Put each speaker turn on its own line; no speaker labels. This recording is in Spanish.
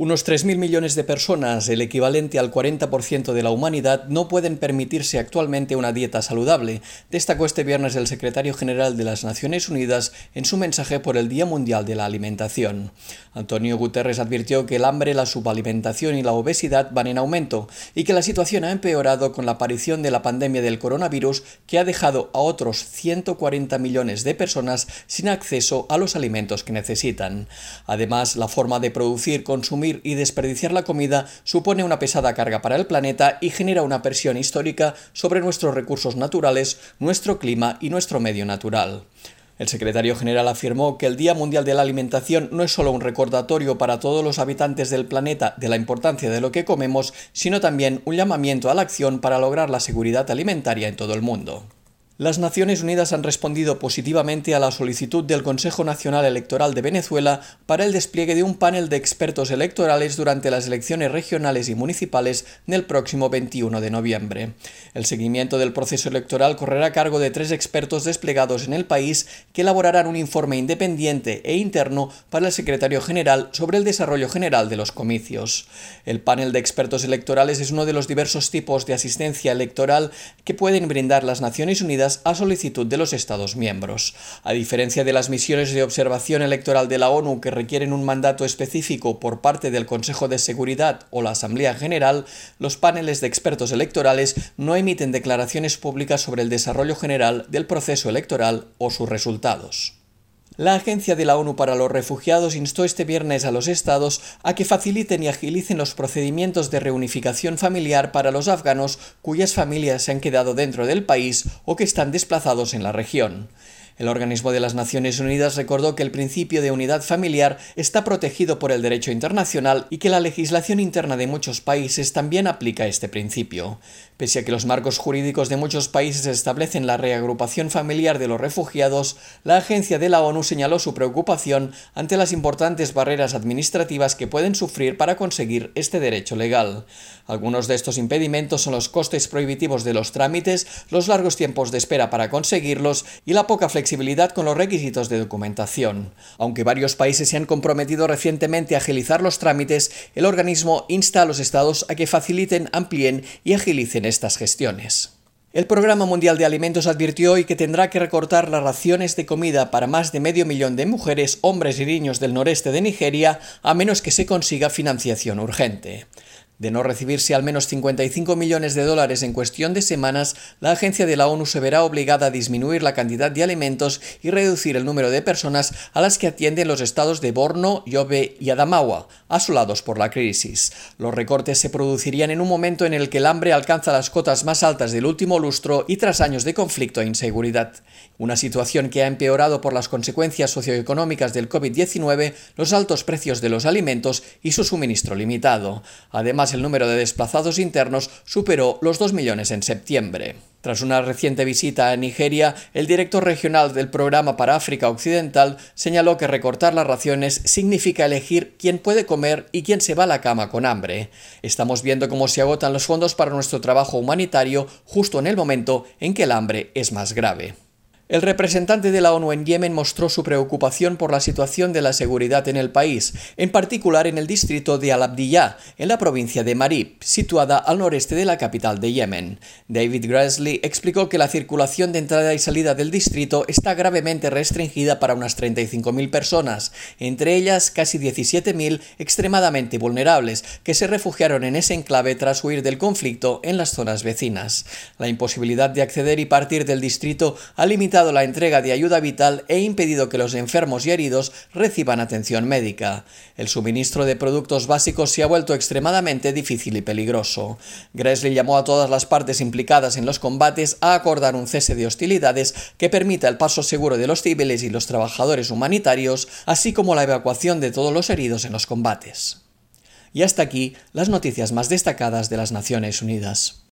Unos 3.000 millones de personas, el equivalente al 40% de la humanidad, no pueden permitirse actualmente una dieta saludable, destacó este viernes el secretario general de las Naciones Unidas en su mensaje por el Día Mundial de la Alimentación. Antonio Guterres advirtió que el hambre, la subalimentación y la obesidad van en aumento y que la situación ha empeorado con la aparición de la pandemia del coronavirus que ha dejado a otros 140 millones de personas sin acceso a los alimentos que necesitan. Además, la forma de producir, consumir y desperdiciar la comida supone una pesada carga para el planeta y genera una presión histórica sobre nuestros recursos naturales, nuestro clima y nuestro medio natural. El secretario general afirmó que el Día Mundial de la Alimentación no es solo un recordatorio para todos los habitantes del planeta de la importancia de lo que comemos, sino también un llamamiento a la acción para lograr la seguridad alimentaria en todo el mundo. Las Naciones Unidas han respondido positivamente a la solicitud del Consejo Nacional Electoral de Venezuela para el despliegue de un panel de expertos electorales durante las elecciones regionales y municipales del próximo 21 de noviembre. El seguimiento del proceso electoral correrá a cargo de tres expertos desplegados en el país que elaborarán un informe independiente e interno para el secretario general sobre el desarrollo general de los comicios. El panel de expertos electorales es uno de los diversos tipos de asistencia electoral que pueden brindar las Naciones Unidas a solicitud de los Estados miembros. A diferencia de las misiones de observación electoral de la ONU que requieren un mandato específico por parte del Consejo de Seguridad o la Asamblea General, los paneles de expertos electorales no emiten declaraciones públicas sobre el desarrollo general del proceso electoral o sus resultados. La Agencia de la ONU para los Refugiados instó este viernes a los estados a que faciliten y agilicen los procedimientos de reunificación familiar para los afganos cuyas familias se han quedado dentro del país o que están desplazados en la región. El organismo de las Naciones Unidas recordó que el principio de unidad familiar está protegido por el derecho internacional y que la legislación interna de muchos países también aplica este principio. Pese a que los marcos jurídicos de muchos países establecen la reagrupación familiar de los refugiados, la agencia de la ONU señaló su preocupación ante las importantes barreras administrativas que pueden sufrir para conseguir este derecho legal. Algunos de estos impedimentos son los costes prohibitivos de los trámites, los largos tiempos de espera para conseguirlos y la poca flexibilidad con los requisitos de documentación. Aunque varios países se han comprometido recientemente a agilizar los trámites, el organismo insta a los estados a que faciliten, amplíen y agilicen estas gestiones. El Programa Mundial de Alimentos advirtió hoy que tendrá que recortar las raciones de comida para más de medio millón de mujeres, hombres y niños del noreste de Nigeria a menos que se consiga financiación urgente. De no recibirse al menos 55 millones de dólares en cuestión de semanas, la agencia de la ONU se verá obligada a disminuir la cantidad de alimentos y reducir el número de personas a las que atienden los estados de Borno, Yobe y Adamawa, asolados por la crisis. Los recortes se producirían en un momento en el que el hambre alcanza las cotas más altas del último lustro y tras años de conflicto e inseguridad. Una situación que ha empeorado por las consecuencias socioeconómicas del COVID-19, los altos precios de los alimentos y su suministro limitado. Además, el número de desplazados internos superó los 2 millones en septiembre. Tras una reciente visita a Nigeria, el director regional del Programa para África Occidental señaló que recortar las raciones significa elegir quién puede comer y quién se va a la cama con hambre. Estamos viendo cómo se agotan los fondos para nuestro trabajo humanitario justo en el momento en que el hambre es más grave. El representante de la ONU en Yemen mostró su preocupación por la situación de la seguridad en el país, en particular en el distrito de Al-Abdiyah, en la provincia de Marib, situada al noreste de la capital de Yemen. David Grassley explicó que la circulación de entrada y salida del distrito está gravemente restringida para unas 35.000 personas, entre ellas casi 17.000 extremadamente vulnerables, que se refugiaron en ese enclave tras huir del conflicto en las zonas vecinas. La imposibilidad de acceder y partir del distrito ha limitado la entrega de ayuda vital e impedido que los enfermos y heridos reciban atención médica. El suministro de productos básicos se ha vuelto extremadamente difícil y peligroso. Gresley llamó a todas las partes implicadas en los combates a acordar un cese de hostilidades que permita el paso seguro de los civiles y los trabajadores humanitarios, así como la evacuación de todos los heridos en los combates. Y hasta aquí las noticias más destacadas de las Naciones Unidas.